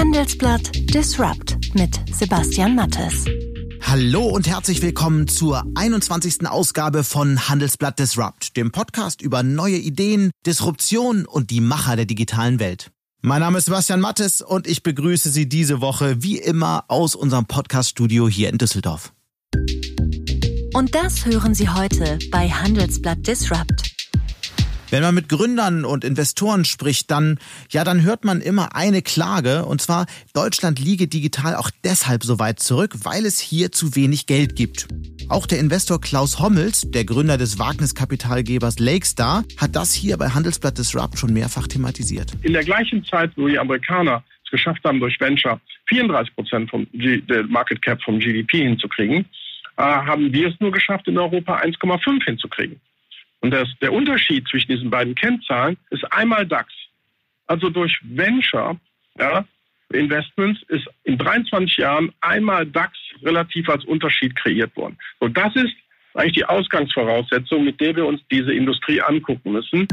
Handelsblatt Disrupt mit Sebastian Mattes. Hallo und herzlich willkommen zur 21. Ausgabe von Handelsblatt Disrupt, dem Podcast über neue Ideen, Disruption und die Macher der digitalen Welt. Mein Name ist Sebastian Mattes und ich begrüße Sie diese Woche wie immer aus unserem Podcaststudio hier in Düsseldorf. Und das hören Sie heute bei Handelsblatt Disrupt. Wenn man mit Gründern und Investoren spricht, dann, ja, dann hört man immer eine Klage, und zwar, Deutschland liege digital auch deshalb so weit zurück, weil es hier zu wenig Geld gibt. Auch der Investor Klaus Hommels, der Gründer des Wagniskapitalgebers Lakestar, hat das hier bei Handelsblatt Disrupt schon mehrfach thematisiert. In der gleichen Zeit, wo die Amerikaner es geschafft haben, durch Venture 34 Prozent der Market Cap vom GDP hinzukriegen, äh, haben wir es nur geschafft, in Europa 1,5 hinzukriegen. Und das, der Unterschied zwischen diesen beiden Kennzahlen ist einmal DAX. Also durch Venture ja, Investments ist in 23 Jahren einmal DAX relativ als Unterschied kreiert worden. Und das ist eigentlich die Ausgangsvoraussetzung, mit der wir uns diese Industrie angucken müssen.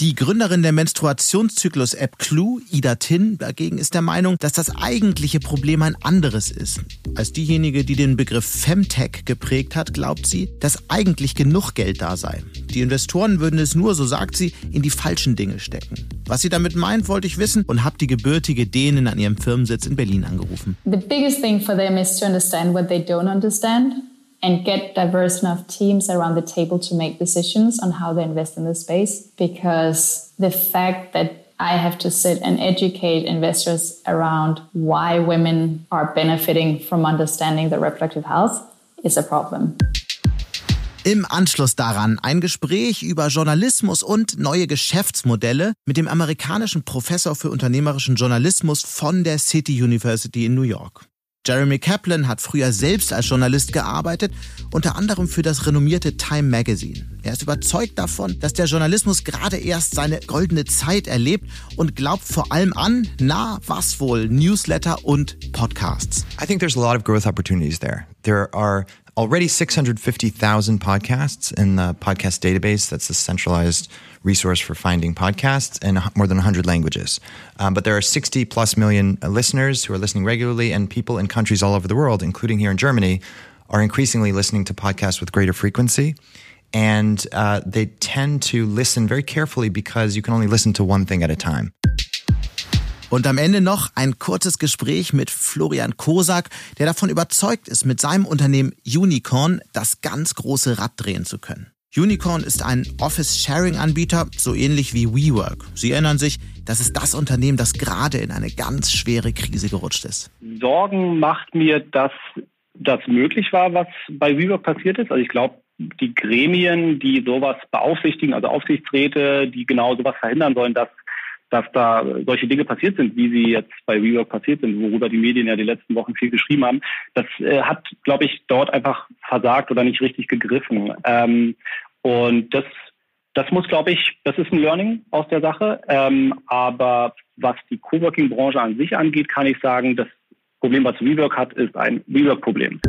Die Gründerin der Menstruationszyklus-App Clue, Ida Tin, dagegen ist der Meinung, dass das eigentliche Problem ein anderes ist. Als diejenige, die den Begriff Femtech geprägt hat, glaubt sie, dass eigentlich genug Geld da sei. Die Investoren würden es nur, so sagt sie, in die falschen Dinge stecken. Was sie damit meint, wollte ich wissen und habe die gebürtige Dänin an ihrem Firmensitz in Berlin angerufen. The biggest thing for them is to understand what they don't understand. And get diverse enough teams around the table to make decisions on how they invest in the space. Because the fact that I have to sit and educate investors around why women are benefiting from understanding their reproductive health is a problem. Im Anschluss daran ein Gespräch über Journalismus und neue Geschäftsmodelle mit dem amerikanischen Professor für unternehmerischen Journalismus von der City University in New York. Jeremy Kaplan hat früher selbst als Journalist gearbeitet, unter anderem für das renommierte Time Magazine. Er ist überzeugt davon, dass der Journalismus gerade erst seine goldene Zeit erlebt und glaubt vor allem an, na, was wohl, Newsletter und Podcasts. I think there's a lot of growth opportunities there. There are already 650,000 podcasts in the podcast database. That's the centralized resource for finding podcasts in more than 100 languages. Um, but there are 60 plus million listeners who are listening regularly, and people in countries all over the world, including here in Germany, are increasingly listening to podcasts with greater frequency. And uh, they tend to listen very carefully because you can only listen to one thing at a time. Und am Ende noch ein kurzes Gespräch mit Florian Kosak, der davon überzeugt ist, mit seinem Unternehmen Unicorn das ganz große Rad drehen zu können. Unicorn ist ein Office-Sharing-Anbieter, so ähnlich wie WeWork. Sie erinnern sich, das ist das Unternehmen, das gerade in eine ganz schwere Krise gerutscht ist. Sorgen macht mir, dass das möglich war, was bei WeWork passiert ist. Also ich glaube, die Gremien, die sowas beaufsichtigen, also Aufsichtsräte, die genau sowas verhindern sollen, dass dass da solche Dinge passiert sind, wie sie jetzt bei WeWork passiert sind, worüber die Medien ja die letzten Wochen viel geschrieben haben, das äh, hat, glaube ich, dort einfach versagt oder nicht richtig gegriffen. Ähm, und das, das muss, glaube ich, das ist ein Learning aus der Sache. Ähm, aber was die Coworking-Branche an sich angeht, kann ich sagen, das Problem, was WeWork hat, ist ein WeWork-Problem.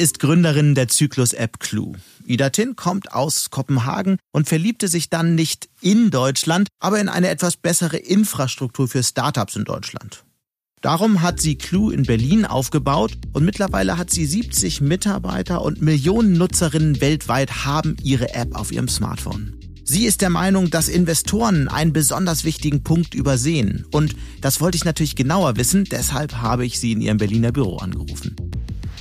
Ist Gründerin der Zyklus-App Clue. Ida Tin kommt aus Kopenhagen und verliebte sich dann nicht in Deutschland, aber in eine etwas bessere Infrastruktur für Startups in Deutschland. Darum hat sie Clue in Berlin aufgebaut und mittlerweile hat sie 70 Mitarbeiter und Millionen Nutzerinnen weltweit haben ihre App auf ihrem Smartphone. Sie ist der Meinung, dass Investoren einen besonders wichtigen Punkt übersehen. Und das wollte ich natürlich genauer wissen, deshalb habe ich sie in ihrem Berliner Büro angerufen.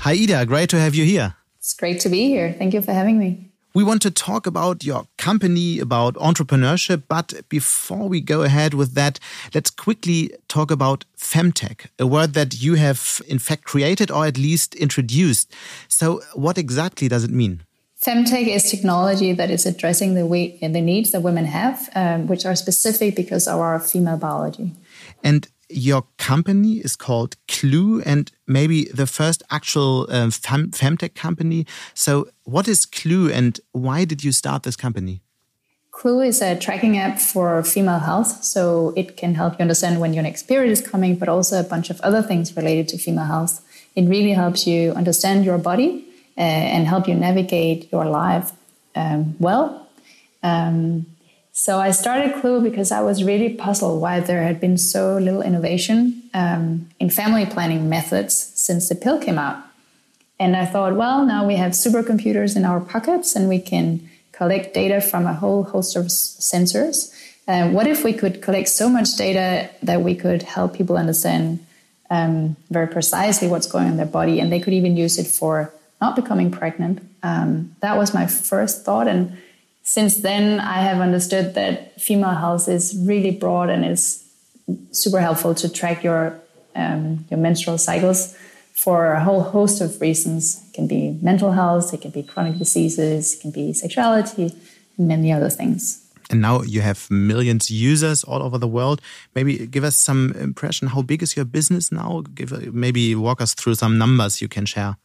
Hi Ida, great to have you here. It's great to be here. Thank you for having me. We want to talk about your company, about entrepreneurship, but before we go ahead with that, let's quickly talk about femtech, a word that you have in fact created or at least introduced. So, what exactly does it mean? Femtech is technology that is addressing the, way, the needs that women have, um, which are specific because of our female biology. And your company is called Clue and maybe the first actual um, fem femtech company. So, what is Clue and why did you start this company? Clue is a tracking app for female health. So, it can help you understand when your next period is coming, but also a bunch of other things related to female health. It really helps you understand your body uh, and help you navigate your life um, well. Um, So I started Clue because I was really puzzled why there had been so little innovation um, in family planning methods since the pill came out. And I thought, well, now we have supercomputers in our pockets and we can collect data from a whole host of sensors. Uh, what if we could collect so much data that we could help people understand um, very precisely what's going on in their body and they could even use it for not becoming pregnant? Um, that was my first thought. And since then, I have understood that female health is really broad and is super helpful to track your um, your menstrual cycles for a whole host of reasons. It can be mental health, it can be chronic diseases, it can be sexuality, and many other things. And now you have millions users all over the world. Maybe give us some impression. How big is your business now? Give maybe walk us through some numbers you can share.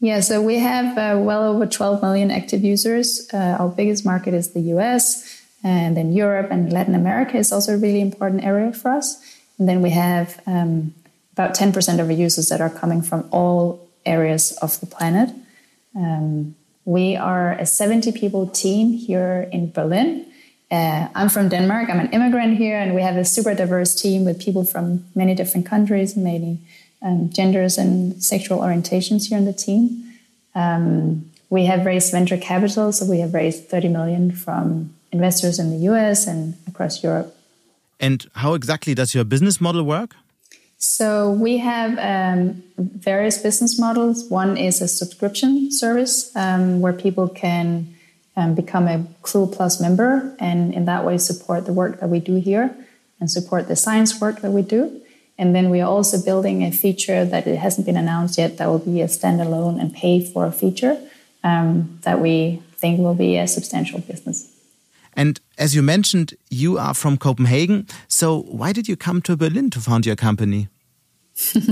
Yeah, so we have uh, well over 12 million active users. Uh, our biggest market is the US, and then Europe and Latin America is also a really important area for us. And then we have um, about 10% of our users that are coming from all areas of the planet. Um, we are a 70 people team here in Berlin. Uh, I'm from Denmark. I'm an immigrant here, and we have a super diverse team with people from many different countries, many um, genders and sexual orientations here on the team. Um, we have raised venture capital, so we have raised 30 million from investors in the US and across Europe. And how exactly does your business model work? So we have um, various business models. One is a subscription service um, where people can um, become a Clue Plus member and in that way support the work that we do here and support the science work that we do. And then we are also building a feature that it hasn't been announced yet that will be a standalone and pay for a feature um, that we think will be a substantial business. And as you mentioned, you are from Copenhagen. So why did you come to Berlin to found your company? well,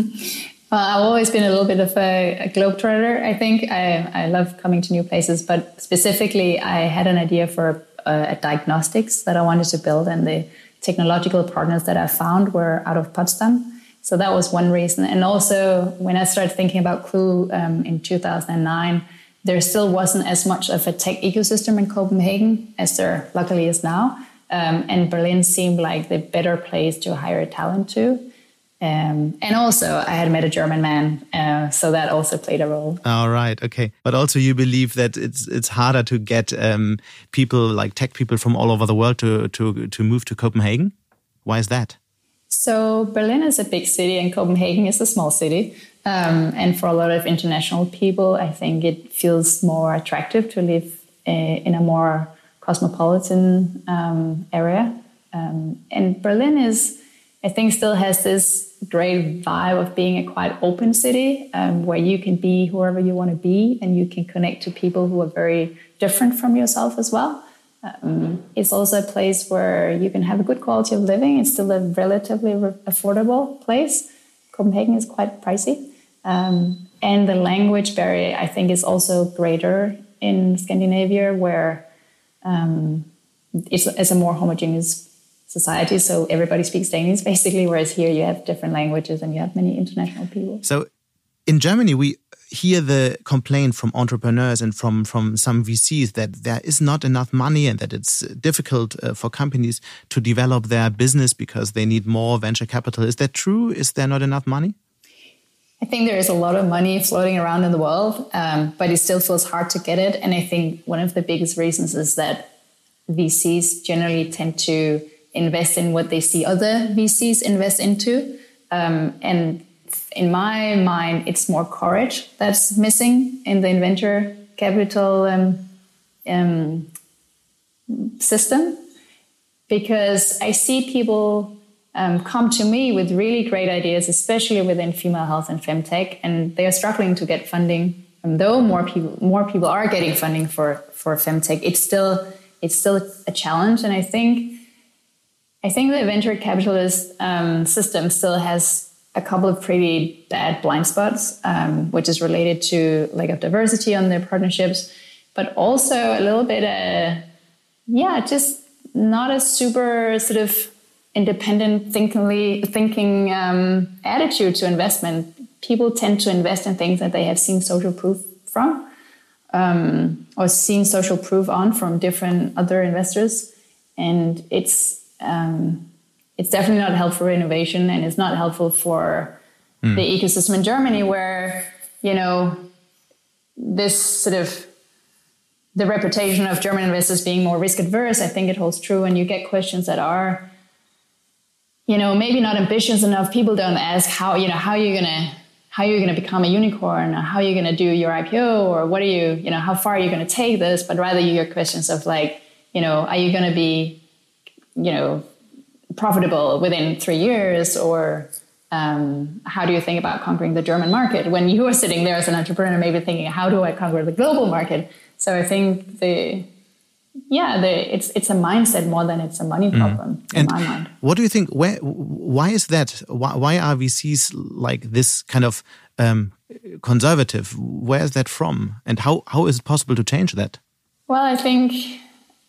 I've always been a little bit of a, a globetrotter. I think I, I love coming to new places, but specifically, I had an idea for a, a diagnostics that I wanted to build, and the technological partners that I found were out of Potsdam. So that was one reason. And also, when I started thinking about Clue um, in 2009, there still wasn't as much of a tech ecosystem in Copenhagen as there luckily is now. Um, and Berlin seemed like the better place to hire talent to. Um, and also, I had met a German man, uh, so that also played a role. All right, okay. But also, you believe that it's it's harder to get um, people like tech people from all over the world to to to move to Copenhagen. Why is that? So Berlin is a big city, and Copenhagen is a small city. Um, and for a lot of international people, I think it feels more attractive to live uh, in a more cosmopolitan um, area. Um, and Berlin is, I think, still has this great vibe of being a quite open city um, where you can be whoever you want to be and you can connect to people who are very different from yourself as well. Um, it's also a place where you can have a good quality of living. It's still a relatively re- affordable place. Copenhagen is quite pricey. Um, and the language barrier, I think, is also greater in Scandinavia, where um, it's, it's a more homogeneous society. So everybody speaks Danish basically, whereas here you have different languages and you have many international people. So in Germany, we hear the complaint from entrepreneurs and from, from some VCs that there is not enough money and that it's difficult uh, for companies to develop their business because they need more venture capital. Is that true? Is there not enough money? I think there is a lot of money floating around in the world, um, but it still feels hard to get it. And I think one of the biggest reasons is that VCs generally tend to invest in what they see other VCs invest into. Um, and in my mind, it's more courage that's missing in the venture capital um, um, system because I see people um, come to me with really great ideas, especially within female health and femtech, and they are struggling to get funding. And though more people more people are getting funding for for femtech, it's still it's still a challenge. And I think I think the venture capitalist um, system still has a couple of pretty bad blind spots, um, which is related to lack of diversity on their partnerships, but also a little bit, uh, yeah, just not a super sort of independent thinkingly, thinking um, attitude to investment. People tend to invest in things that they have seen social proof from um, or seen social proof on from different other investors. and it's um, it's definitely not helpful for innovation, and it's not helpful for mm. the ecosystem in Germany, where you know this sort of the reputation of German investors being more risk adverse. I think it holds true, and you get questions that are you know maybe not ambitious enough. People don't ask how you know how you're gonna how you're going to become a unicorn or how are you're going to do your IPO or what are you, you know, how far are you going to take this? But rather you get questions of like, you know, are you going to be, you know, profitable within three years or um, how do you think about conquering the German market? When you are sitting there as an entrepreneur, maybe thinking, how do I conquer the global market? So I think the yeah, the, it's it's a mindset more than it's a money mm. problem mm. in and my mind. What do you think? Where, why is that? Why, why are VCs like this kind of um, conservative? Where is that from? And how how is it possible to change that? Well, I think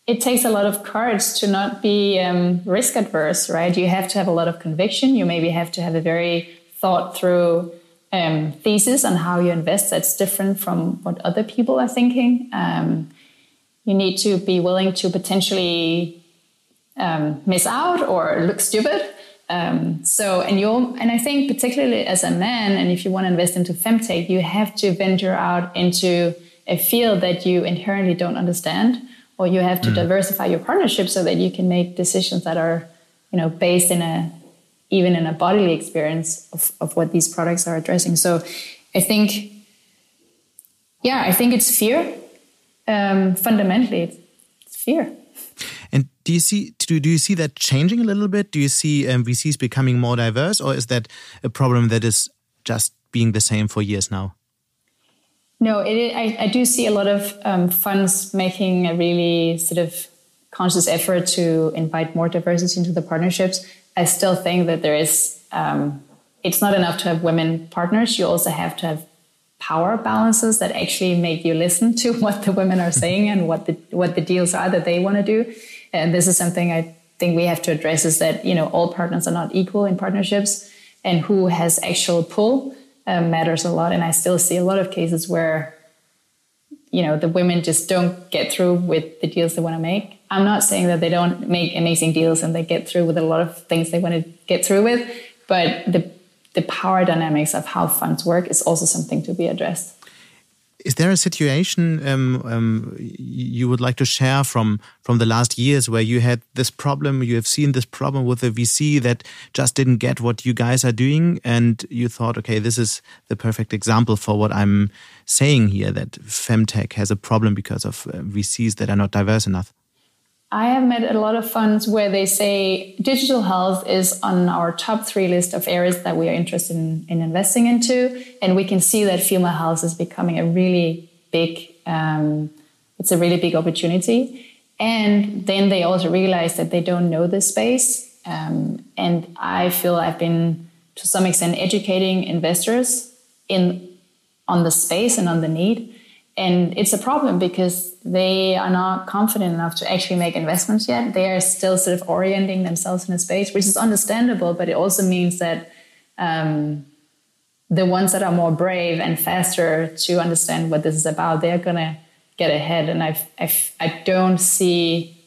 it takes a lot of courage to not be um, risk adverse, right? You have to have a lot of conviction. You maybe have to have a very thought through um, thesis on how you invest that's different from what other people are thinking. Um, you need to be willing to potentially um, miss out or look stupid. Um, so, and you and I think particularly as a man, and if you want to invest into femtech, you have to venture out into a field that you inherently don't understand, or you have to mm. diversify your partnership so that you can make decisions that are, you know, based in a even in a bodily experience of, of what these products are addressing. So, I think, yeah, I think it's fear um, fundamentally it's fear. And do you see do, do you see that changing a little bit? Do you see um, VCs becoming more diverse, or is that a problem that is just being the same for years now? No, it, I, I, do see a lot of um, funds making a really sort of conscious effort to invite more diversity into the partnerships. I still think that there is. Um, it's not enough to have women partners. You also have to have power balances that actually make you listen to what the women are saying and what the what the deals are that they want to do. And this is something I think we have to address is that you know all partners are not equal in partnerships, and who has actual pull um, matters a lot. And I still see a lot of cases where you know the women just don't get through with the deals they want to make. I'm not saying that they don't make amazing deals and they get through with a lot of things they want to get through with, but the the power dynamics of how funds work is also something to be addressed. Is there a situation um, um, you would like to share from from the last years where you had this problem, you have seen this problem with the VC that just didn't get what you guys are doing, and you thought, okay, this is the perfect example for what I'm saying here that femtech has a problem because of uh, VCs that are not diverse enough. I have met a lot of funds where they say digital health is on our top three list of areas that we are interested in, in investing into. And we can see that female health is becoming a really big, um, it's a really big opportunity. And then they also realize that they don't know this space. Um, and I feel I've been to some extent educating investors in on the space and on the need. And it's a problem because they are not confident enough to actually make investments yet. They are still sort of orienting themselves in a space, which is understandable, but it also means that um, the ones that are more brave and faster to understand what this is about, they're going to get ahead. And I've, I've, I don't see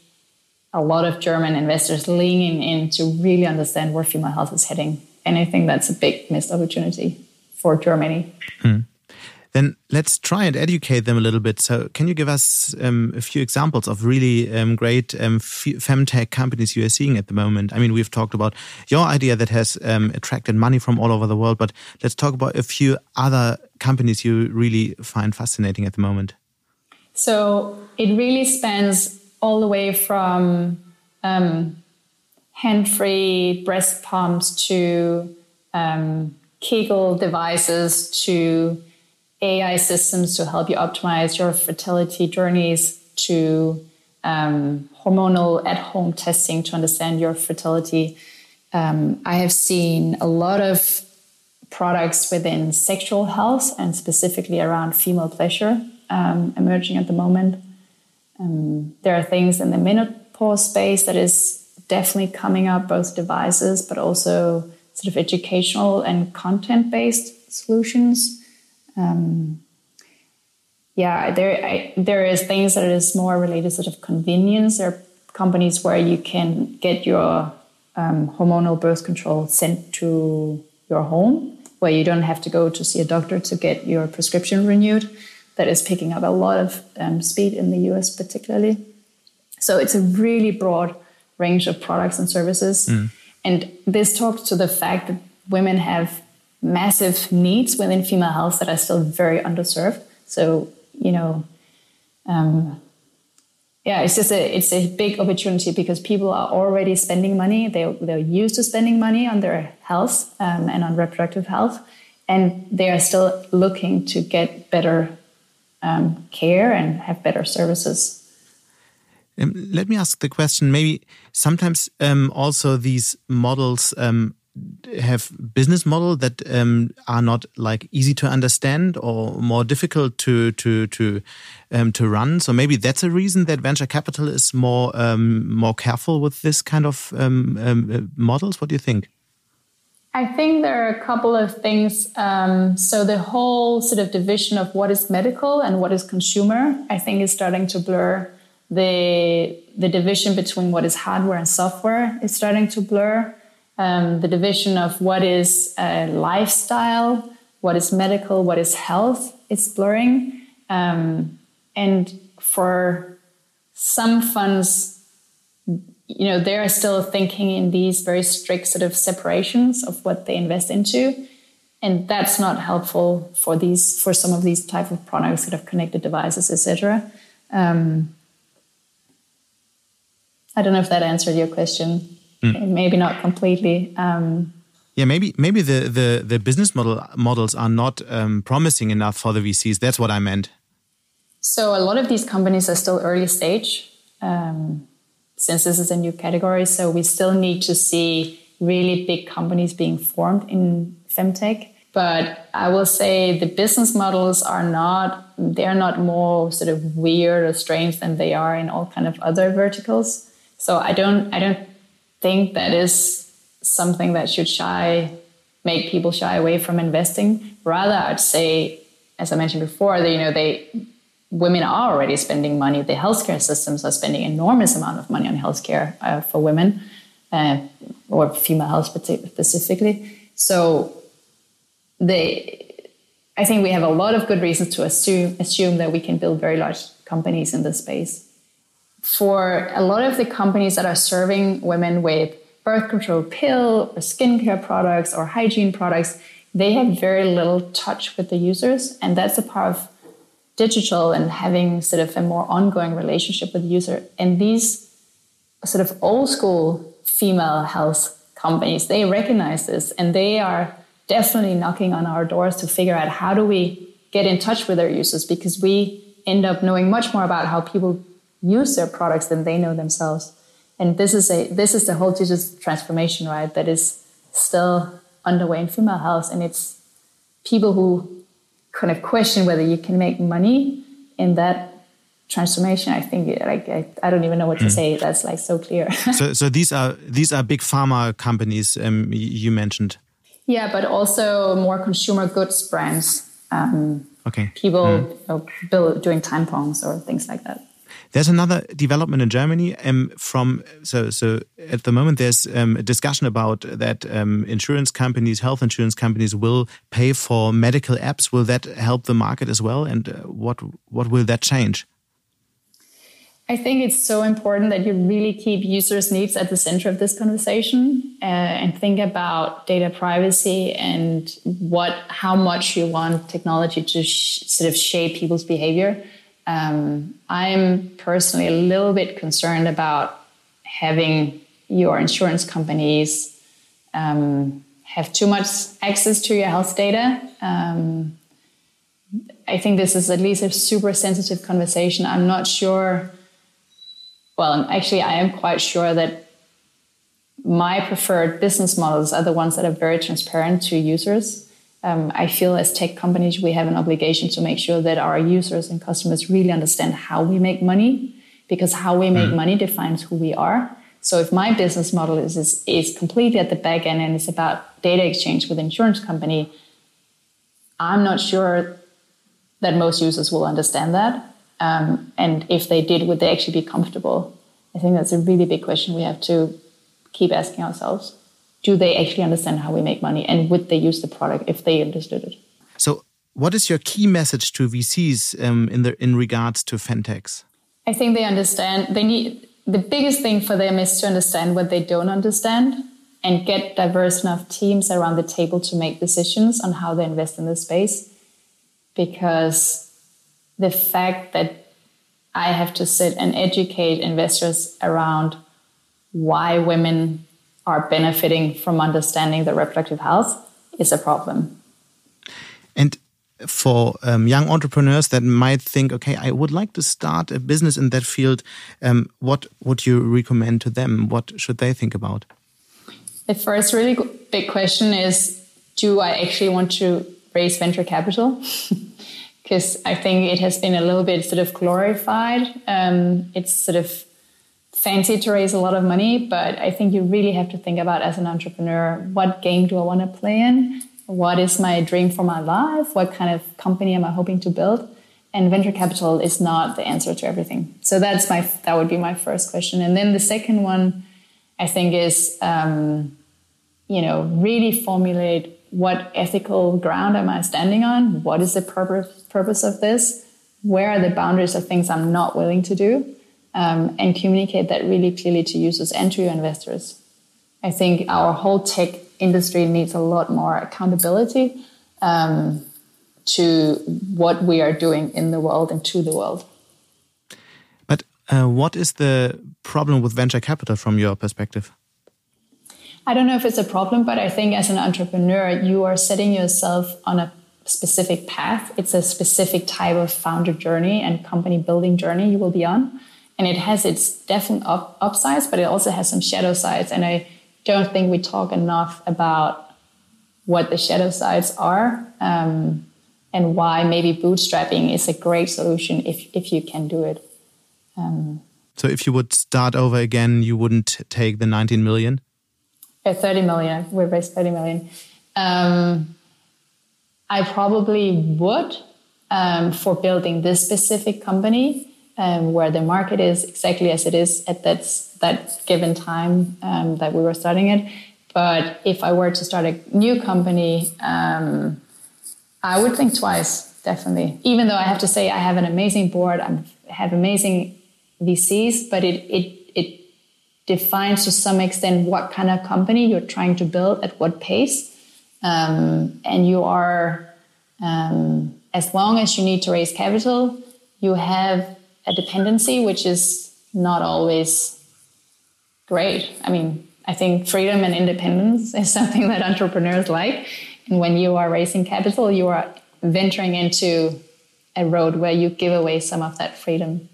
a lot of German investors leaning in to really understand where female health is heading. And I think that's a big missed opportunity for Germany. Hmm then let's try and educate them a little bit. So, can you give us um, a few examples of really um, great um, femtech companies you are seeing at the moment? I mean, we've talked about your idea that has um, attracted money from all over the world, but let's talk about a few other companies you really find fascinating at the moment. So, it really spans all the way from um, hand free breast pumps to um, Kegel devices to AI systems to help you optimize your fertility journeys to um, hormonal at home testing to understand your fertility. Um, I have seen a lot of products within sexual health and specifically around female pleasure um, emerging at the moment. Um, there are things in the menopause space that is definitely coming up, both devices, but also sort of educational and content based solutions um, yeah, there I, there is things that is more related sort of convenience. There are companies where you can get your um, hormonal birth control sent to your home, where you don't have to go to see a doctor to get your prescription renewed. That is picking up a lot of um, speed in the US, particularly. So it's a really broad range of products and services. Mm. And this talks to the fact that women have massive needs within female health that are still very underserved. So, you know, um, yeah, it's just a it's a big opportunity because people are already spending money. They they're used to spending money on their health um, and on reproductive health, and they are still looking to get better um, care and have better services. Um, let me ask the question. Maybe sometimes um, also these models um, have business model that um, are not like easy to understand or more difficult to to to um, to run. So maybe that's a reason that venture capital is more um, more careful with this kind of um, um, uh, models. What do you think? I think there are a couple of things. Um, so the whole sort of division of what is medical and what is consumer, I think, is starting to blur. The the division between what is hardware and software is starting to blur um, the division of what is uh, lifestyle, what is medical, what is health is blurring. Um, and for some funds, you know, they're still thinking in these very strict sort of separations of what they invest into. And that's not helpful for these for some of these type of products, sort of connected devices, etc. Um, I don't know if that answered your question mm. maybe not completely. Um, yeah, maybe maybe the, the, the business model models are not um, promising enough for the VCs. That's what I meant. So a lot of these companies are still early stage, um, since this is a new category. So we still need to see really big companies being formed in femtech. But I will say the business models are not they're not more sort of weird or strange than they are in all kind of other verticals. So I don't I don't think that is something that should shy make people shy away from investing. Rather, I'd say, as I mentioned before, that you know they women are already spending money. The healthcare systems are spending enormous amount of money on healthcare uh, for women uh, or female health specifically. So they. I think we have a lot of good reasons to assume assume that we can build very large companies in this space for a lot of the companies that are serving women with birth control pill or skincare products or hygiene products, they have very little touch with the users. And that's a part of digital and having sort of a more ongoing relationship with the user. And these sort of old school female health companies, they recognize this and they are definitely knocking on our doors to figure out how do we get in touch with their users because we end up knowing much more about how people use their products than they know themselves. And this is a this is the whole digital transformation, right? That is still underway in female health, and it's people who kind of question whether you can make money in that transformation. I think like I, I don't even know what to mm. say. That's like so clear. so so these are these are big pharma companies um, you mentioned. Yeah, but also more consumer goods brands. Um, okay. People mm. you know, build, doing tampons or things like that. There's another development in Germany um, from so so at the moment there's um, a discussion about that um, insurance companies, health insurance companies will pay for medical apps. Will that help the market as well? And uh, what what will that change? I think it's so important that you really keep users' needs at the center of this conversation uh, and think about data privacy and what how much you want technology to sort of shape people's behavior. Um, I'm personally a little bit concerned about having your insurance companies um, have too much access to your health data. Um, I think this is at least a super sensitive conversation. I'm not sure. Well, actually, I am quite sure that my preferred business models are the ones that are very transparent to users um, I feel as tech companies, we have an obligation to make sure that our users and customers really understand how we make money, because how we make mm. money defines who we are. So if my business model is, is, is completely at the back end and it's about data exchange with insurance company, I'm not sure that most users will understand that. Um, and if they did, would they actually be comfortable I think that's a really big question we have to keep asking ourselves. Do they actually understand how we make money and would they use the product if they understood it? So, what is your key message to VCs um, in the in regards to fintechs? I think they understand. They need the biggest thing for them is to understand what they don't understand and get diverse enough teams around the table to make decisions on how they invest in the space. Because the fact that I have to sit and educate investors around why women are benefiting from understanding their reproductive health is a problem. And for um, young entrepreneurs that might think, okay, I would like to start a business in that field, um, what would you recommend to them? What should they think about? The first really big question is Do I actually want to raise venture capital? Because I think it has been a little bit sort of glorified. Um, it's sort of fancy to raise a lot of money, but I think you really have to think about as an entrepreneur what game do I want to play in? What is my dream for my life? What kind of company am I hoping to build? And venture capital is not the answer to everything. So that's my that would be my first question. And then the second one, I think, is um, you know really formulate what ethical ground am I standing on? What is the purpose purpose of this? Where are the boundaries of things I'm not willing to do? Um, and communicate that really clearly to users and to your investors. I think our whole tech industry needs a lot more accountability um, to what we are doing in the world and to the world. But uh, what is the problem with venture capital from your perspective? I don't know if it's a problem, but I think as an entrepreneur, you are setting yourself on a specific path. It's a specific type of founder journey and company building journey you will be on and it has its definite up, upsides, but it also has some shadow sides. And I don't think we talk enough about what the shadow sides are um, and why maybe bootstrapping is a great solution if, if you can do it. Um, so if you would start over again, you wouldn't take the 19 million? Uh, 30 million. We raised 30 million. Um, I probably would um, for building this specific company um, where the market is exactly as it is at that, that given time um, that we were starting it. But if I were to start a new company, um, I would think twice, definitely. Even though I have to say I have an amazing board, I have amazing VCs, but it, it, it defines to some extent what kind of company you're trying to build at what pace. Um, and you are, um, as long as you need to raise capital, you have a dependency, which is not always great. I mean, I think freedom and independence is something that entrepreneurs like. And when you are raising capital, you are venturing into a road where you give away some of that freedom.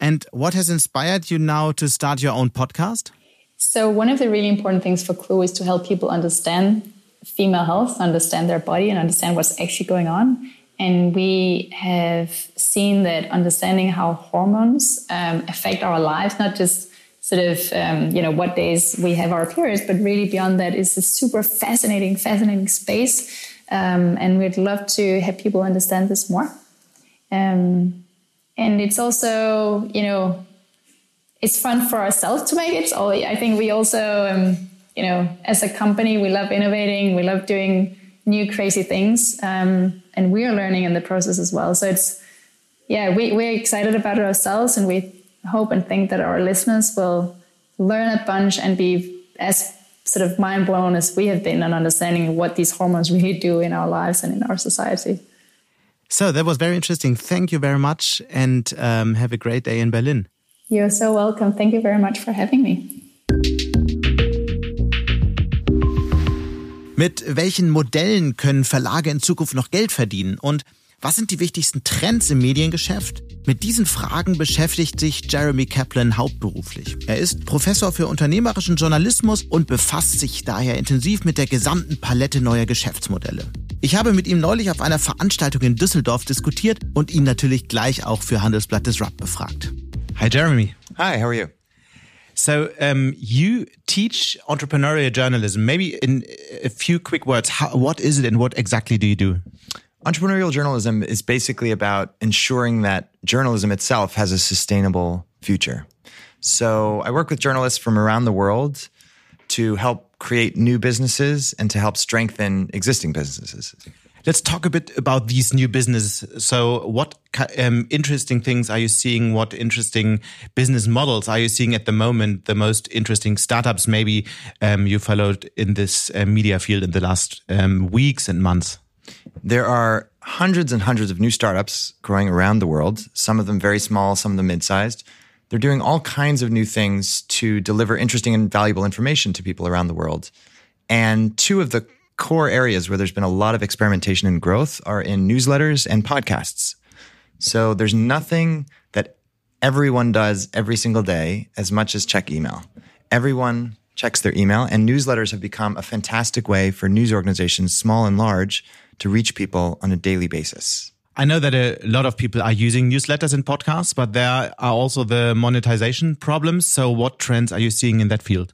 And what has inspired you now to start your own podcast? So, one of the really important things for Clue is to help people understand female health, understand their body, and understand what's actually going on. And we have seen that understanding how hormones um, affect our lives, not just sort of, um, you know, what days we have our periods, but really beyond that is a super fascinating, fascinating space. Um, and we'd love to have people understand this more. Um, and it's also, you know, it's fun for ourselves to make it. So I think we also, um, you know, as a company, we love innovating, we love doing new crazy things. Um, and we are learning in the process as well. So it's, yeah, we, we're excited about it ourselves and we hope and think that our listeners will learn a bunch and be as sort of mind blown as we have been on understanding what these hormones really do in our lives and in our society. So that was very interesting. Thank you very much and um, have a great day in Berlin. You're so welcome. Thank you very much for having me. Mit welchen Modellen können Verlage in Zukunft noch Geld verdienen? Und was sind die wichtigsten Trends im Mediengeschäft? Mit diesen Fragen beschäftigt sich Jeremy Kaplan hauptberuflich. Er ist Professor für unternehmerischen Journalismus und befasst sich daher intensiv mit der gesamten Palette neuer Geschäftsmodelle. Ich habe mit ihm neulich auf einer Veranstaltung in Düsseldorf diskutiert und ihn natürlich gleich auch für Handelsblatt Disrupt befragt. Hi Jeremy. Hi, how are you? So um, you teach entrepreneurial journalism. Maybe in a few quick words, how, what is it and what exactly do you do? Entrepreneurial journalism is basically about ensuring that journalism itself has a sustainable future. So I work with journalists from around the world to help create new businesses and to help strengthen existing businesses. Let's talk a bit about these new businesses. So, what um, interesting things are you seeing? What interesting business models are you seeing at the moment? The most interesting startups, maybe um, you followed in this uh, media field in the last um, weeks and months. There are hundreds and hundreds of new startups growing around the world. Some of them very small, some of them mid-sized. They're doing all kinds of new things to deliver interesting and valuable information to people around the world. And two of the core areas where there's been a lot of experimentation and growth are in newsletters and podcasts. So there's nothing that everyone does every single day as much as check email. Everyone checks their email, and newsletters have become a fantastic way for news organizations, small and large, to reach people on a daily basis. I know that a lot of people are using newsletters and podcasts, but there are also the monetization problems. So, what trends are you seeing in that field?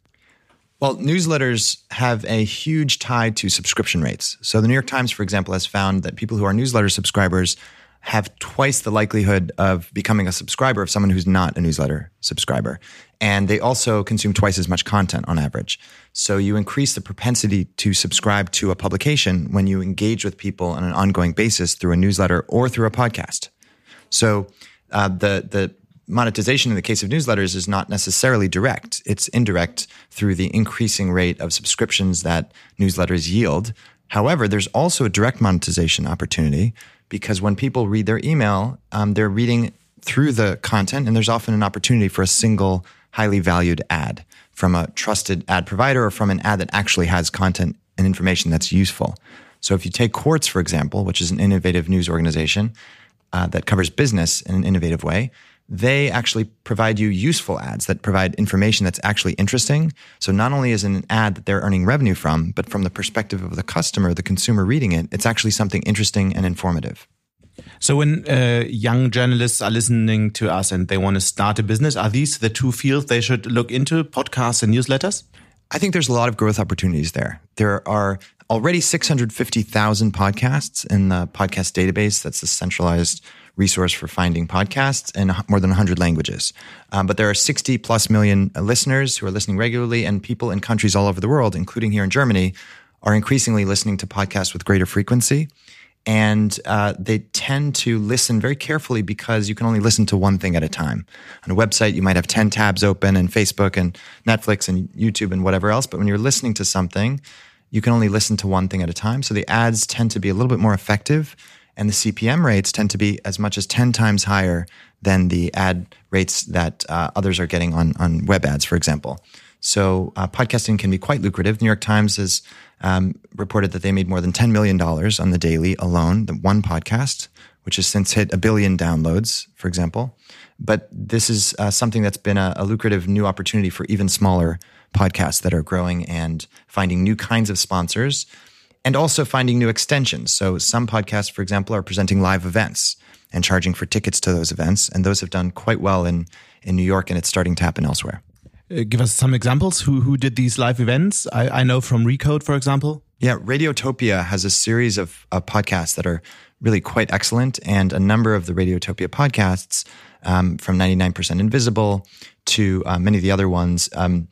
Well, newsletters have a huge tie to subscription rates. So the New York Times, for example, has found that people who are newsletter subscribers have twice the likelihood of becoming a subscriber of someone who's not a newsletter subscriber. And they also consume twice as much content on average. So you increase the propensity to subscribe to a publication when you engage with people on an ongoing basis through a newsletter or through a podcast. So uh, the the monetization in the case of newsletters is not necessarily direct. It's indirect through the increasing rate of subscriptions that newsletters yield. However, there's also a direct monetization opportunity because when people read their email, um, they're reading through the content, and there's often an opportunity for a single highly valued ad from a trusted ad provider or from an ad that actually has content and information that's useful. So if you take Quartz, for example, which is an innovative news organization uh, that covers business in an innovative way, they actually provide you useful ads that provide information that's actually interesting. So not only is it an ad that they're earning revenue from, but from the perspective of the customer, the consumer reading it, it's actually something interesting and informative. So when uh, young journalists are listening to us and they want to start a business, are these the two fields they should look into, podcasts and newsletters? I think there's a lot of growth opportunities there. There are already 650,000 podcasts in the podcast database. That's the centralized resource for finding podcasts in more than 100 languages. Um, but there are 60 plus million listeners who are listening regularly, and people in countries all over the world, including here in Germany, are increasingly listening to podcasts with greater frequency. And uh, they tend to listen very carefully because you can only listen to one thing at a time. On a website, you might have 10 tabs open, and Facebook and Netflix and YouTube and whatever else. But when you're listening to something, you can only listen to one thing at a time. So the ads tend to be a little bit more effective and the CPM rates tend to be as much as 10 times higher than the ad rates that uh, others are getting on, on web ads, for example. So uh, podcasting can be quite lucrative. The New York Times has um, reported that they made more than $10 million on the daily alone, the one podcast, which has since hit a billion downloads, for example. But this is uh, something that's been a, a lucrative new opportunity for even smaller podcasts that are growing and finding new kinds of sponsors and also finding new extensions. So some podcasts, for example, are presenting live events and charging for tickets to those events. And those have done quite well in, in New York and it's starting to happen elsewhere. Uh, give us some examples. Who, who did these live events? I, I know from Recode, for example. Yeah, Radiotopia has a series of uh, podcasts that are really quite excellent. And a number of the Radiotopia podcasts, um, from 99% Invisible to uh, many of the other ones, um,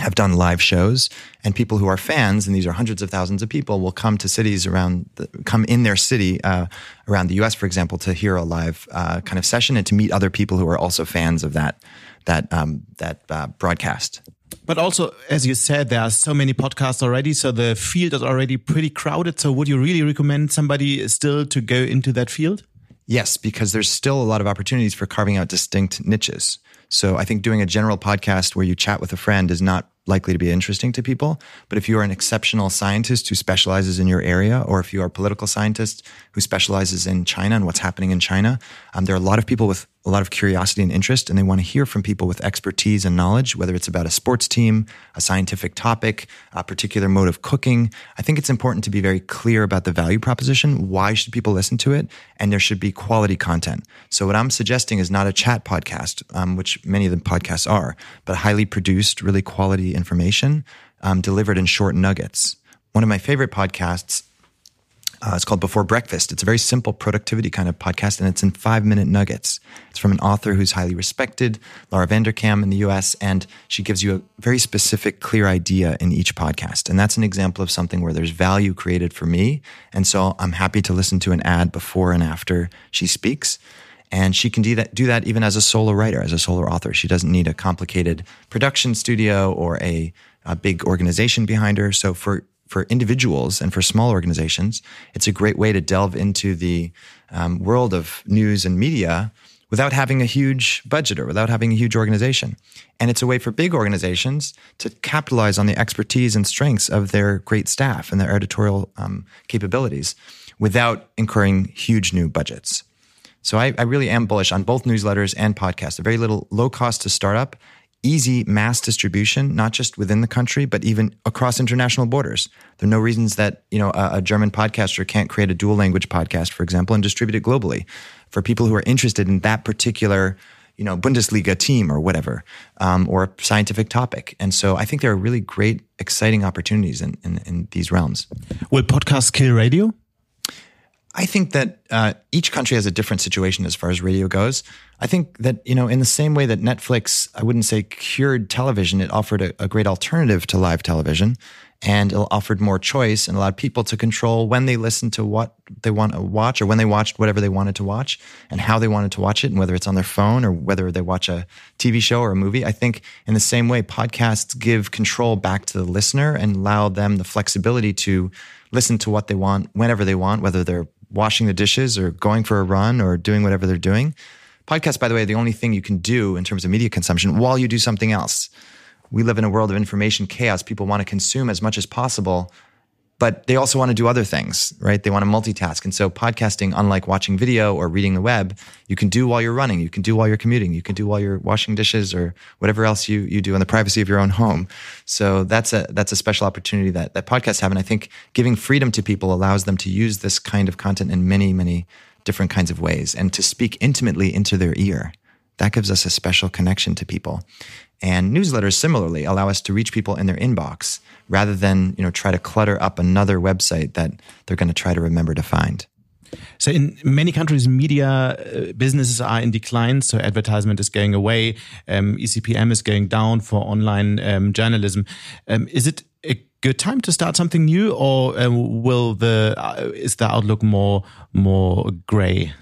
have done live shows and people who are fans and these are hundreds of thousands of people will come to cities around the, come in their city uh, around the us for example to hear a live uh, kind of session and to meet other people who are also fans of that that um, that uh, broadcast. But also as you said there are so many podcasts already so the field is already pretty crowded. So would you really recommend somebody still to go into that field? Yes because there's still a lot of opportunities for carving out distinct niches so I think doing a general podcast where you chat with a friend is not likely to be interesting to people. But if you are an exceptional scientist who specializes in your area, or if you are a political scientist who specializes in China and what's happening in China, um, there are a lot of people with a lot of curiosity and interest, and they want to hear from people with expertise and knowledge, whether it's about a sports team, a scientific topic, a particular mode of cooking. I think it's important to be very clear about the value proposition. Why should people listen to it? And there should be quality content. So what I'm suggesting is not a chat podcast, um, which many of the podcasts are, but highly produced, really quality information um, delivered in short nuggets. One of my favorite podcasts Uh, it's called Before Breakfast. It's a very simple productivity kind of podcast, and it's in five minute nuggets. It's from an author who's highly respected, Laura Vanderkam in the US, and she gives you a very specific, clear idea in each podcast. And that's an example of something where there's value created for me. And so I'm happy to listen to an ad before and after she speaks. And she can do that, do that even as a solo writer, as a solo author. She doesn't need a complicated production studio or a, a big organization behind her. So for for individuals and for small organizations, it's a great way to delve into the um, world of news and media without having a huge budget or without having a huge organization. And it's a way for big organizations to capitalize on the expertise and strengths of their great staff and their editorial um, capabilities without incurring huge new budgets. So I, I, really am bullish on both newsletters and podcasts. A very little low cost to start up easy mass distribution, not just within the country, but even across international borders. There are no reasons that you know a, a, German podcaster can't create a dual language podcast, for example, and distribute it globally for people who are interested in that particular you know Bundesliga team or whatever, um, or a scientific topic. And so I think there are really great, exciting opportunities in, in, in these realms. Will podcasts kill radio? I think that uh, each country has a different situation as far as radio goes. I think that, you know, in the same way that Netflix, I wouldn't say cured television, it offered a, a great alternative to live television and it offered more choice and allowed people to control when they listened to what they want to watch or when they watched whatever they wanted to watch and how they wanted to watch it and whether it's on their phone or whether they watch a TV show or a movie. I think in the same way, podcasts give control back to the listener and allow them the flexibility to listen to what they want whenever they want, whether they're washing the dishes or going for a run or doing whatever they're doing. Podcasts, by the way, are the only thing you can do in terms of media consumption while you do something else. We live in a world of information chaos. People want to consume as much as possible but they also want to do other things, right? They want to multitask. And so podcasting, unlike watching video or reading the web, you can do while you're running, you can do while you're commuting, you can do while you're washing dishes or whatever else you, you do in the privacy of your own home. So that's a that's a special opportunity that, that podcasts have. And I think giving freedom to people allows them to use this kind of content in many, many different kinds of ways and to speak intimately into their ear. That gives us a special connection to people. And newsletters similarly allow us to reach people in their inbox rather than, you know, try to clutter up another website that they're going to try to remember to find. So in many countries, media uh, businesses are in decline. So advertisement is going away. Um, ECPM is going down for online um, journalism. Um, is it a good time to start something new, or um, will the uh, is the outlook more more gray?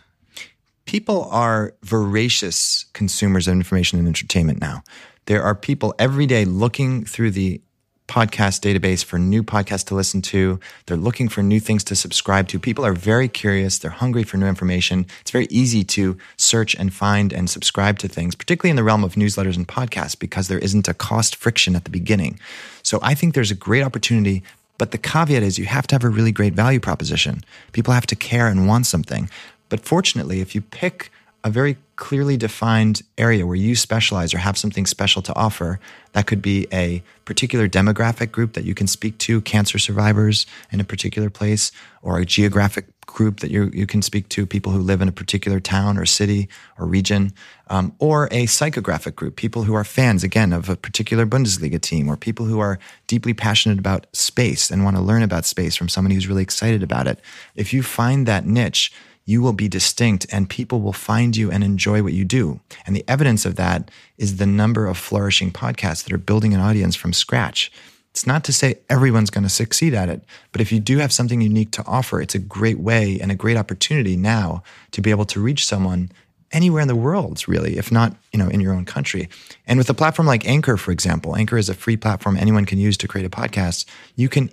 People are voracious consumers of information and entertainment now. There are people every day looking through the podcast database for new podcasts to listen to. They're looking for new things to subscribe to. People are very curious. They're hungry for new information. It's very easy to search and find and subscribe to things, particularly in the realm of newsletters and podcasts, because there isn't a cost friction at the beginning. So I think there's a great opportunity. But the caveat is you have to have a really great value proposition. People have to care and want something. But fortunately, if you pick a very clearly defined area where you specialize or have something special to offer. That could be a particular demographic group that you can speak to, cancer survivors in a particular place, or a geographic group that you, you can speak to, people who live in a particular town or city or region, um, or a psychographic group, people who are fans, again, of a particular Bundesliga team, or people who are deeply passionate about space and want to learn about space from somebody who's really excited about it. If you find that niche, you will be distinct and people will find you and enjoy what you do. And the evidence of that is the number of flourishing podcasts that are building an audience from scratch. It's not to say everyone's going to succeed at it, but if you do have something unique to offer, it's a great way and a great opportunity now to be able to reach someone anywhere in the world, really, if not, you know, in your own country. And with a platform like Anchor, for example, Anchor is a free platform anyone can use to create a podcast. You can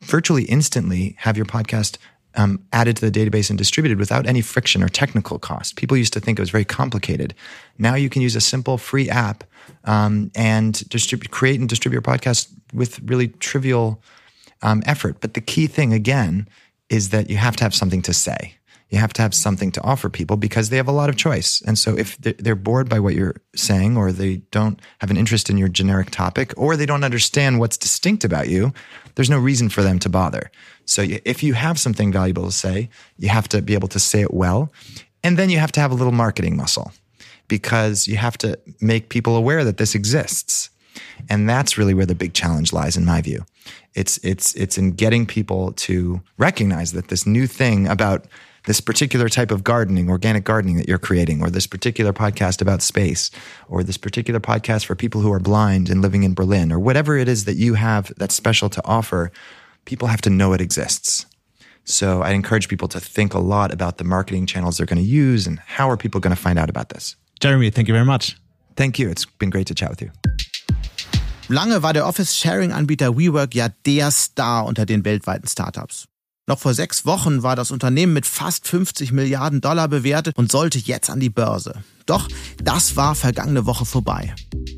virtually instantly have your podcast um, added to the database and distributed without any friction or technical cost. People used to think it was very complicated. Now you can use a simple free app um, and distribute, create and distribute your podcast with really trivial um, effort. But the key thing, again, is that you have to have something to say. You have to have something to offer people because they have a lot of choice. And so if they're bored by what you're saying, or they don't have an interest in your generic topic, or they don't understand what's distinct about you, there's no reason for them to bother. So if you have something valuable to say, you have to be able to say it well. And then you have to have a little marketing muscle because you have to make people aware that this exists. And that's really where the big challenge lies, in my view. It's, it's, it's in getting people to recognize that this new thing about this particular type of gardening, organic gardening that you're creating, or this particular podcast about space, or this particular podcast for people who are blind and living in Berlin, or whatever it is that you have that's special to offer, people have to know it exists. So I encourage people to think a lot about the marketing channels they're going to use and how are people going to find out about this. Jeremy, thank you very much. Thank you. It's been great to chat with you. Lange war der Office-Sharing-Anbieter WeWork ja der Star unter den weltweiten Startups. Noch vor sechs Wochen war das Unternehmen mit fast 50 Milliarden Dollar bewertet und sollte jetzt an die Börse. Doch das war vergangene Woche vorbei.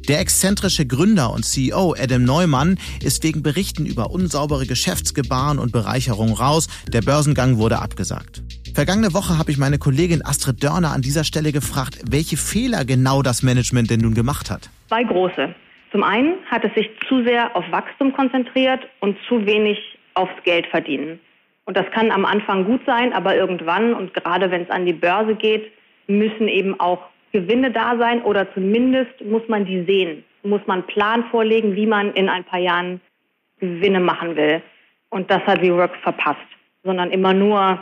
Der exzentrische Gründer und CEO Adam Neumann ist wegen Berichten über unsaubere Geschäftsgebaren und Bereicherung raus. Der Börsengang wurde abgesagt. Vergangene Woche habe ich meine Kollegin Astrid Dörner an dieser Stelle gefragt, welche Fehler genau das Management denn nun gemacht hat. Zwei große. Zum einen hat es sich zu sehr auf Wachstum konzentriert und zu wenig aufs Geld verdienen. Und das kann am Anfang gut sein, aber irgendwann und gerade wenn es an die Börse geht, müssen eben auch Gewinne da sein oder zumindest muss man die sehen. Muss man einen Plan vorlegen, wie man in ein paar Jahren Gewinne machen will. Und das hat WeWork verpasst, sondern immer nur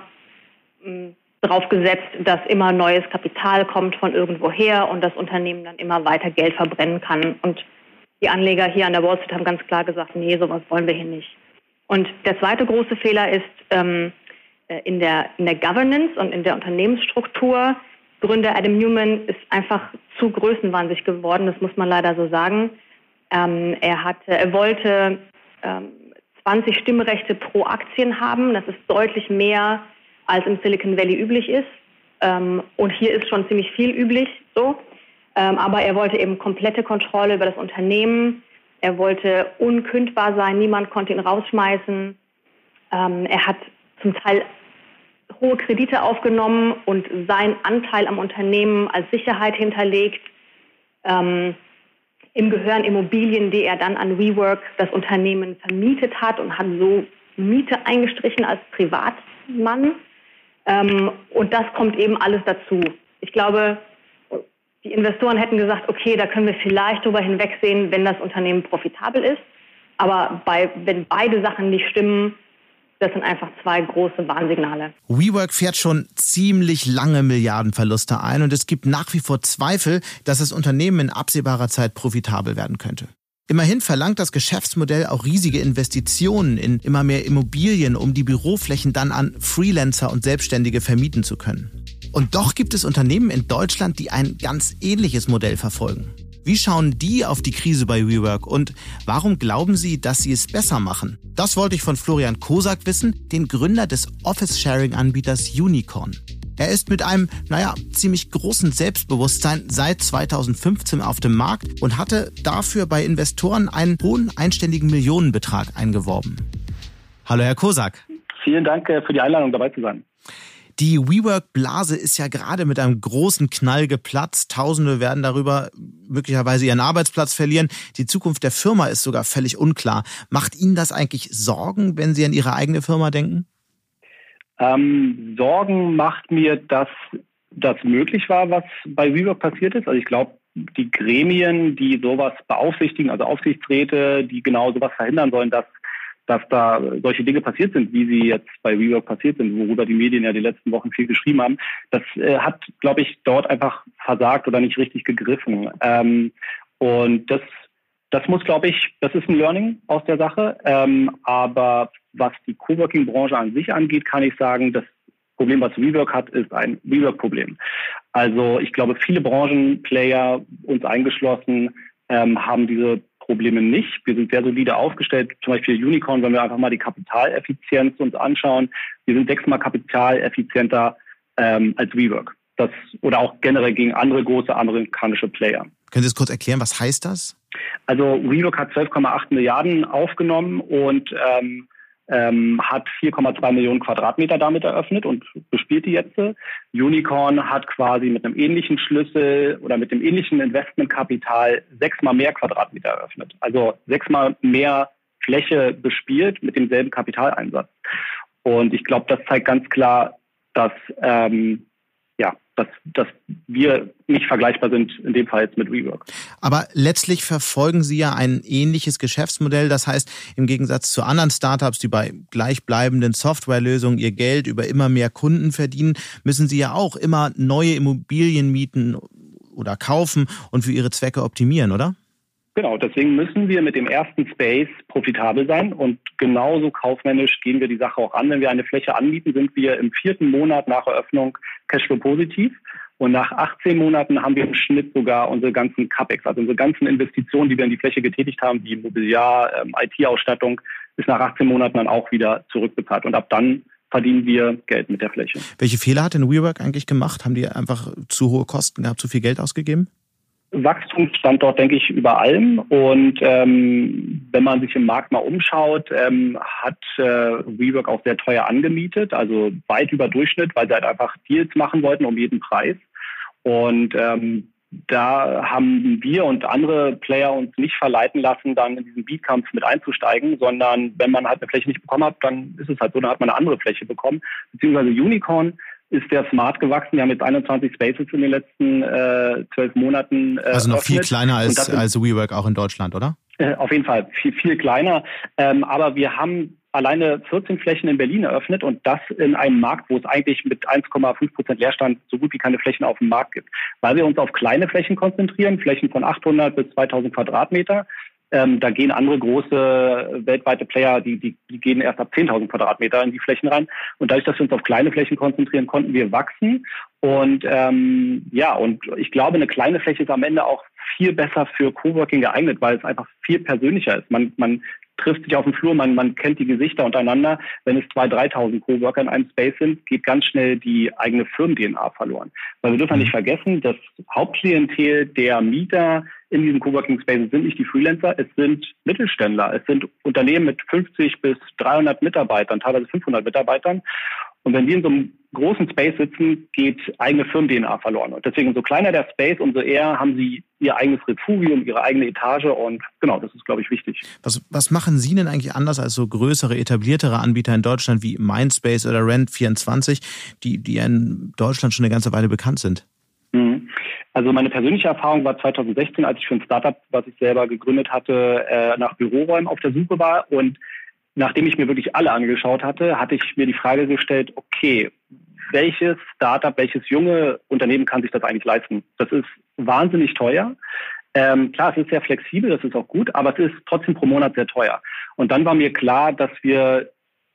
hm, darauf gesetzt, dass immer neues Kapital kommt von irgendwoher und das Unternehmen dann immer weiter Geld verbrennen kann. Und die Anleger hier an der Wall Street haben ganz klar gesagt, nee, sowas wollen wir hier nicht. Und der zweite große Fehler ist ähm, äh, in, der, in der Governance und in der Unternehmensstruktur. Gründer Adam Newman ist einfach zu größenwahnsinnig geworden, das muss man leider so sagen. Ähm, er, hatte, er wollte ähm, 20 Stimmrechte pro Aktien haben. Das ist deutlich mehr, als im Silicon Valley üblich ist. Ähm, und hier ist schon ziemlich viel üblich so. Ähm, aber er wollte eben komplette Kontrolle über das Unternehmen. Er wollte unkündbar sein, niemand konnte ihn rausschmeißen. Ähm, er hat zum Teil hohe Kredite aufgenommen und seinen Anteil am Unternehmen als Sicherheit hinterlegt. Ähm, Ihm gehören Immobilien, die er dann an WeWork, das Unternehmen, vermietet hat und hat so Miete eingestrichen als Privatmann. Ähm, und das kommt eben alles dazu. Ich glaube, die Investoren hätten gesagt, okay, da können wir vielleicht drüber hinwegsehen, wenn das Unternehmen profitabel ist. Aber bei, wenn beide Sachen nicht stimmen, das sind einfach zwei große Warnsignale. WeWork fährt schon ziemlich lange Milliardenverluste ein und es gibt nach wie vor Zweifel, dass das Unternehmen in absehbarer Zeit profitabel werden könnte. Immerhin verlangt das Geschäftsmodell auch riesige Investitionen in immer mehr Immobilien, um die Büroflächen dann an Freelancer und Selbstständige vermieten zu können. Und doch gibt es Unternehmen in Deutschland, die ein ganz ähnliches Modell verfolgen. Wie schauen die auf die Krise bei WeWork und warum glauben sie, dass sie es besser machen? Das wollte ich von Florian Kosak wissen, den Gründer des Office-Sharing-Anbieters Unicorn. Er ist mit einem, naja, ziemlich großen Selbstbewusstsein seit 2015 auf dem Markt und hatte dafür bei Investoren einen hohen einstelligen Millionenbetrag eingeworben. Hallo, Herr Kosak. Vielen Dank äh, für die Einladung, dabei zu sein. Die WeWork-Blase ist ja gerade mit einem großen Knall geplatzt. Tausende werden darüber möglicherweise ihren Arbeitsplatz verlieren. Die Zukunft der Firma ist sogar völlig unklar. Macht Ihnen das eigentlich Sorgen, wenn Sie an Ihre eigene Firma denken? Ähm, Sorgen macht mir, dass das möglich war, was bei WeWork passiert ist. Also ich glaube, die Gremien, die sowas beaufsichtigen, also Aufsichtsräte, die genau sowas verhindern sollen, dass dass da solche Dinge passiert sind, wie sie jetzt bei WeWork passiert sind, worüber die Medien ja die letzten Wochen viel geschrieben haben, das äh, hat, glaube ich, dort einfach versagt oder nicht richtig gegriffen. Ähm, und das, das muss, glaube ich, das ist ein Learning aus der Sache. Ähm, aber was die Coworking-Branche an sich angeht, kann ich sagen, das Problem, was WeWork hat, ist ein WeWork-Problem. Also ich glaube, viele Branchenplayer, uns eingeschlossen, ähm, haben diese Probleme nicht. Wir sind sehr solide aufgestellt. Zum Beispiel Unicorn, wenn wir einfach mal die Kapitaleffizienz uns anschauen. Wir sind sechsmal kapitaleffizienter ähm, als WeWork. Das, oder auch generell gegen andere große amerikanische Player. Können Sie es kurz erklären, was heißt das? Also WeWork hat 12,8 Milliarden aufgenommen und ähm, ähm, hat 4,2 Millionen Quadratmeter damit eröffnet und bespielt die jetzt. Unicorn hat quasi mit einem ähnlichen Schlüssel oder mit dem ähnlichen Investmentkapital sechsmal mehr Quadratmeter eröffnet. Also sechsmal mehr Fläche bespielt mit demselben Kapitaleinsatz. Und ich glaube, das zeigt ganz klar, dass ähm, ja, dass, dass wir nicht vergleichbar sind, in dem Fall jetzt mit WeWork. Aber letztlich verfolgen Sie ja ein ähnliches Geschäftsmodell. Das heißt, im Gegensatz zu anderen Startups, die bei gleichbleibenden Softwarelösungen ihr Geld über immer mehr Kunden verdienen, müssen Sie ja auch immer neue Immobilien mieten oder kaufen und für Ihre Zwecke optimieren, oder? Genau, deswegen müssen wir mit dem ersten Space profitabel sein und genauso kaufmännisch gehen wir die Sache auch an. Wenn wir eine Fläche anbieten, sind wir im vierten Monat nach Eröffnung Cashflow positiv. Und nach 18 Monaten haben wir im Schnitt sogar unsere ganzen CAPEX, also unsere ganzen Investitionen, die wir in die Fläche getätigt haben, wie Mobiliar, ähm, IT-Ausstattung, ist nach 18 Monaten dann auch wieder zurückbezahlt. Und ab dann verdienen wir Geld mit der Fläche. Welche Fehler hat denn WeWork eigentlich gemacht? Haben die einfach zu hohe Kosten gehabt, zu viel Geld ausgegeben? Wachstumsstandort, denke ich, über allem. Und ähm, wenn man sich im Markt mal umschaut, ähm, hat äh, WeWork auch sehr teuer angemietet, also weit über Durchschnitt, weil sie halt einfach Deals machen wollten um jeden Preis. Und ähm, da haben wir und andere Player uns nicht verleiten lassen, dann in diesen Beatkampf mit einzusteigen, sondern wenn man halt eine Fläche nicht bekommen hat, dann ist es halt so, dann hat man eine andere Fläche bekommen. Beziehungsweise Unicorn ist der Smart gewachsen. Wir haben jetzt 21 Spaces in den letzten äh, zwölf äh, Monaten. Äh, also noch viel kleiner als, als WeWork auch in Deutschland, oder? Äh, auf jeden Fall viel, viel kleiner. Ähm, aber wir haben alleine 14 Flächen in Berlin eröffnet und das in einem Markt, wo es eigentlich mit 1,5 Prozent Leerstand so gut wie keine Flächen auf dem Markt gibt. Weil wir uns auf kleine Flächen konzentrieren, Flächen von 800 bis 2000 Quadratmeter. Ähm, da gehen andere große weltweite Player, die, die, die gehen erst ab 10.000 Quadratmeter in die Flächen rein. Und dadurch, dass wir uns auf kleine Flächen konzentrieren, konnten wir wachsen. Und ähm, ja, und ich glaube, eine kleine Fläche ist am Ende auch viel besser für Coworking geeignet, weil es einfach viel persönlicher ist. Man, man trifft sich auf dem Flur, man, man kennt die Gesichter untereinander. Wenn es 2.000, 3.000 Coworker in einem Space sind, geht ganz schnell die eigene Firmen-DNA verloren. Weil wir dürfen mhm. nicht vergessen, das Hauptklientel der Mieter in diesen Coworking Spaces sind nicht die Freelancer, es sind Mittelständler, es sind Unternehmen mit 50 bis 300 Mitarbeitern, teilweise 500 Mitarbeitern. Und wenn wir in so einem großen Space sitzen, geht eigene Firmen-DNA verloren. Und deswegen, umso kleiner der Space, umso eher haben sie ihr eigenes Refugium, ihre eigene Etage. Und genau, das ist, glaube ich, wichtig. Was, was machen Sie denn eigentlich anders als so größere, etabliertere Anbieter in Deutschland wie Mindspace oder Rent24, die, die in Deutschland schon eine ganze Weile bekannt sind? Mhm. Also meine persönliche Erfahrung war 2016, als ich für ein Startup, was ich selber gegründet hatte, äh, nach Büroräumen auf der Suche war. Und nachdem ich mir wirklich alle angeschaut hatte, hatte ich mir die Frage gestellt, okay, welches Startup, welches junge Unternehmen kann sich das eigentlich leisten? Das ist wahnsinnig teuer. Ähm, klar, es ist sehr flexibel, das ist auch gut, aber es ist trotzdem pro Monat sehr teuer. Und dann war mir klar, dass wir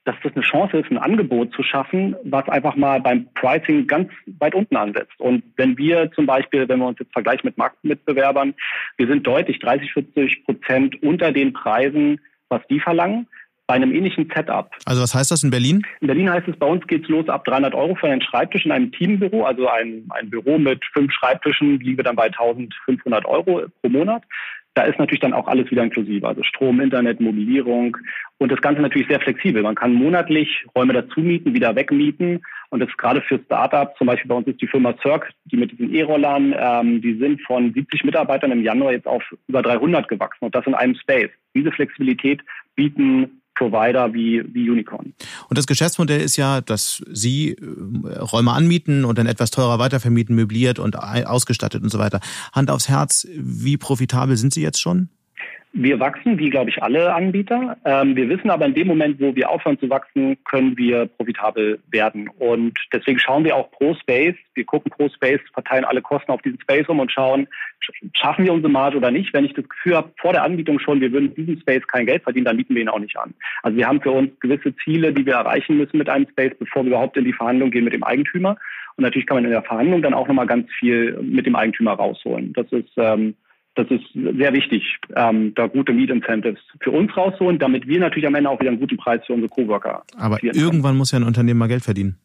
dass das eine Chance ist, ein Angebot zu schaffen, was einfach mal beim Pricing ganz weit unten ansetzt. Und wenn wir zum Beispiel, wenn wir uns jetzt vergleichen mit Marktmitbewerbern, wir sind deutlich 30, 40 Prozent unter den Preisen, was die verlangen, bei einem ähnlichen Setup. Also was heißt das in Berlin? In Berlin heißt es, bei uns geht's los ab 300 Euro für einen Schreibtisch in einem Teambüro, also ein, ein Büro mit fünf Schreibtischen, liegen wir dann bei 1500 Euro pro Monat. Da ist natürlich dann auch alles wieder inklusive, also Strom, Internet, Mobilierung und das Ganze natürlich sehr flexibel. Man kann monatlich Räume dazu mieten, wieder wegmieten und das gerade für Startups, zum Beispiel bei uns ist die Firma Cirque, die mit diesen E-Rollern, ähm, die sind von 70 Mitarbeitern im Januar jetzt auf über 300 gewachsen und das in einem Space. Diese Flexibilität bieten Provider wie, wie Unicorn. Und das Geschäftsmodell ist ja, dass Sie äh, Räume anmieten und dann etwas teurer weitervermieten, möbliert und ausgestattet und so weiter. Hand aufs Herz, wie profitabel sind Sie jetzt schon? Wir wachsen, wie glaube ich alle Anbieter. Ähm, wir wissen aber in dem Moment, wo wir aufhören zu wachsen, können wir profitabel werden. Und deswegen schauen wir auch pro Space. Wir gucken pro Space, verteilen alle Kosten auf diesen Space um und schauen, schaffen wir unsere Marge oder nicht. Wenn ich das Gefühl habe, vor der Anbietung schon, wir würden in diesem Space kein Geld verdienen, dann bieten wir ihn auch nicht an. Also wir haben für uns gewisse Ziele, die wir erreichen müssen mit einem Space, bevor wir überhaupt in die Verhandlung gehen mit dem Eigentümer. Und natürlich kann man in der Verhandlung dann auch nochmal ganz viel mit dem Eigentümer rausholen. Das ist ähm, das ist sehr wichtig, ähm, da gute Meet-Incentives für uns rausholen, damit wir natürlich am Ende auch wieder einen guten Preis für unsere Coworker Aber irgendwann können. muss ja ein Unternehmen mal Geld verdienen.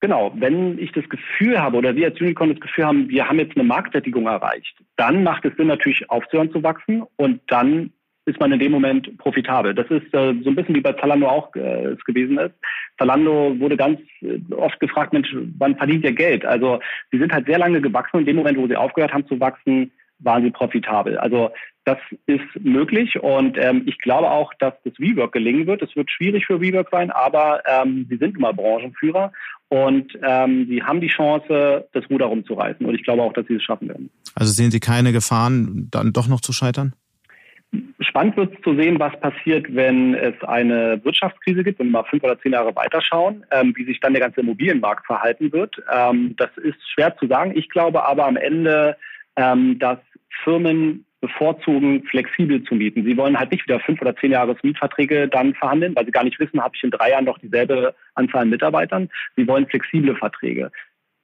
Genau, wenn ich das Gefühl habe oder wir als Unicorn das Gefühl haben, wir haben jetzt eine Marktsättigung erreicht, dann macht es Sinn natürlich aufzuhören zu wachsen und dann ist man in dem Moment profitabel. Das ist äh, so ein bisschen wie bei Zalando auch äh, es gewesen ist. Zalando wurde ganz äh, oft gefragt, Mensch, wann verdient ihr Geld? Also sie sind halt sehr lange gewachsen und in dem Moment, wo sie aufgehört haben zu wachsen, waren sie profitabel. Also das ist möglich und ähm, ich glaube auch, dass das WeWork gelingen wird. Es wird schwierig für WeWork sein, aber ähm, sie sind immer Branchenführer und ähm, sie haben die Chance, das Ruder rumzureißen. Und ich glaube auch, dass sie es schaffen werden. Also sehen Sie keine Gefahren, dann doch noch zu scheitern? Spannend wird es zu sehen, was passiert, wenn es eine Wirtschaftskrise gibt, wenn wir mal fünf oder zehn Jahre weiterschauen, ähm, wie sich dann der ganze Immobilienmarkt verhalten wird. Ähm, das ist schwer zu sagen. Ich glaube aber am Ende, ähm, dass Firmen bevorzugen, flexibel zu mieten. Sie wollen halt nicht wieder fünf oder zehn Jahres Mietverträge dann verhandeln, weil sie gar nicht wissen, habe ich in drei Jahren noch dieselbe Anzahl an Mitarbeitern. Sie wollen flexible Verträge.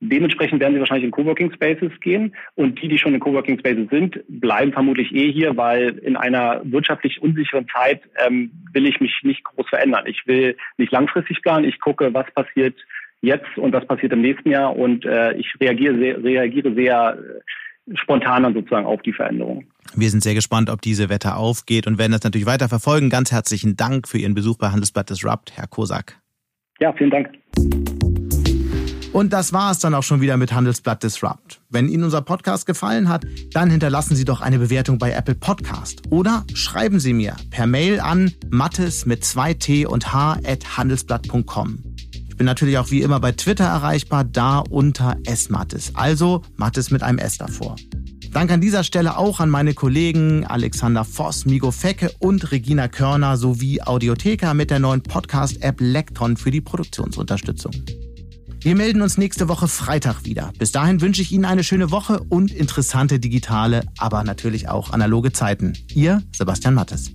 Dementsprechend werden sie wahrscheinlich in Coworking Spaces gehen und die, die schon in Coworking Spaces sind, bleiben vermutlich eh hier, weil in einer wirtschaftlich unsicheren Zeit ähm, will ich mich nicht groß verändern. Ich will nicht langfristig planen. Ich gucke, was passiert jetzt und was passiert im nächsten Jahr und äh, ich reagiere sehr, reagiere sehr äh, spontan dann sozusagen auf die Veränderung. Wir sind sehr gespannt, ob diese Wette aufgeht und werden das natürlich weiter verfolgen. Ganz herzlichen Dank für Ihren Besuch bei Handelsblatt Disrupt, Herr Kosak. Ja, vielen Dank. Und das war es dann auch schon wieder mit Handelsblatt Disrupt. Wenn Ihnen unser Podcast gefallen hat, dann hinterlassen Sie doch eine Bewertung bei Apple Podcast oder schreiben Sie mir per Mail an mattes mit 2t und h at handelsblatt.com. Ich bin natürlich auch wie immer bei Twitter erreichbar, da unter smattes, also Mattes mit einem S davor. Dank an dieser Stelle auch an meine Kollegen Alexander Voss, Migo Fecke und Regina Körner sowie Audiotheka mit der neuen Podcast-App Lekton für die Produktionsunterstützung. Wir melden uns nächste Woche Freitag wieder. Bis dahin wünsche ich Ihnen eine schöne Woche und interessante digitale, aber natürlich auch analoge Zeiten. Ihr Sebastian Mattes.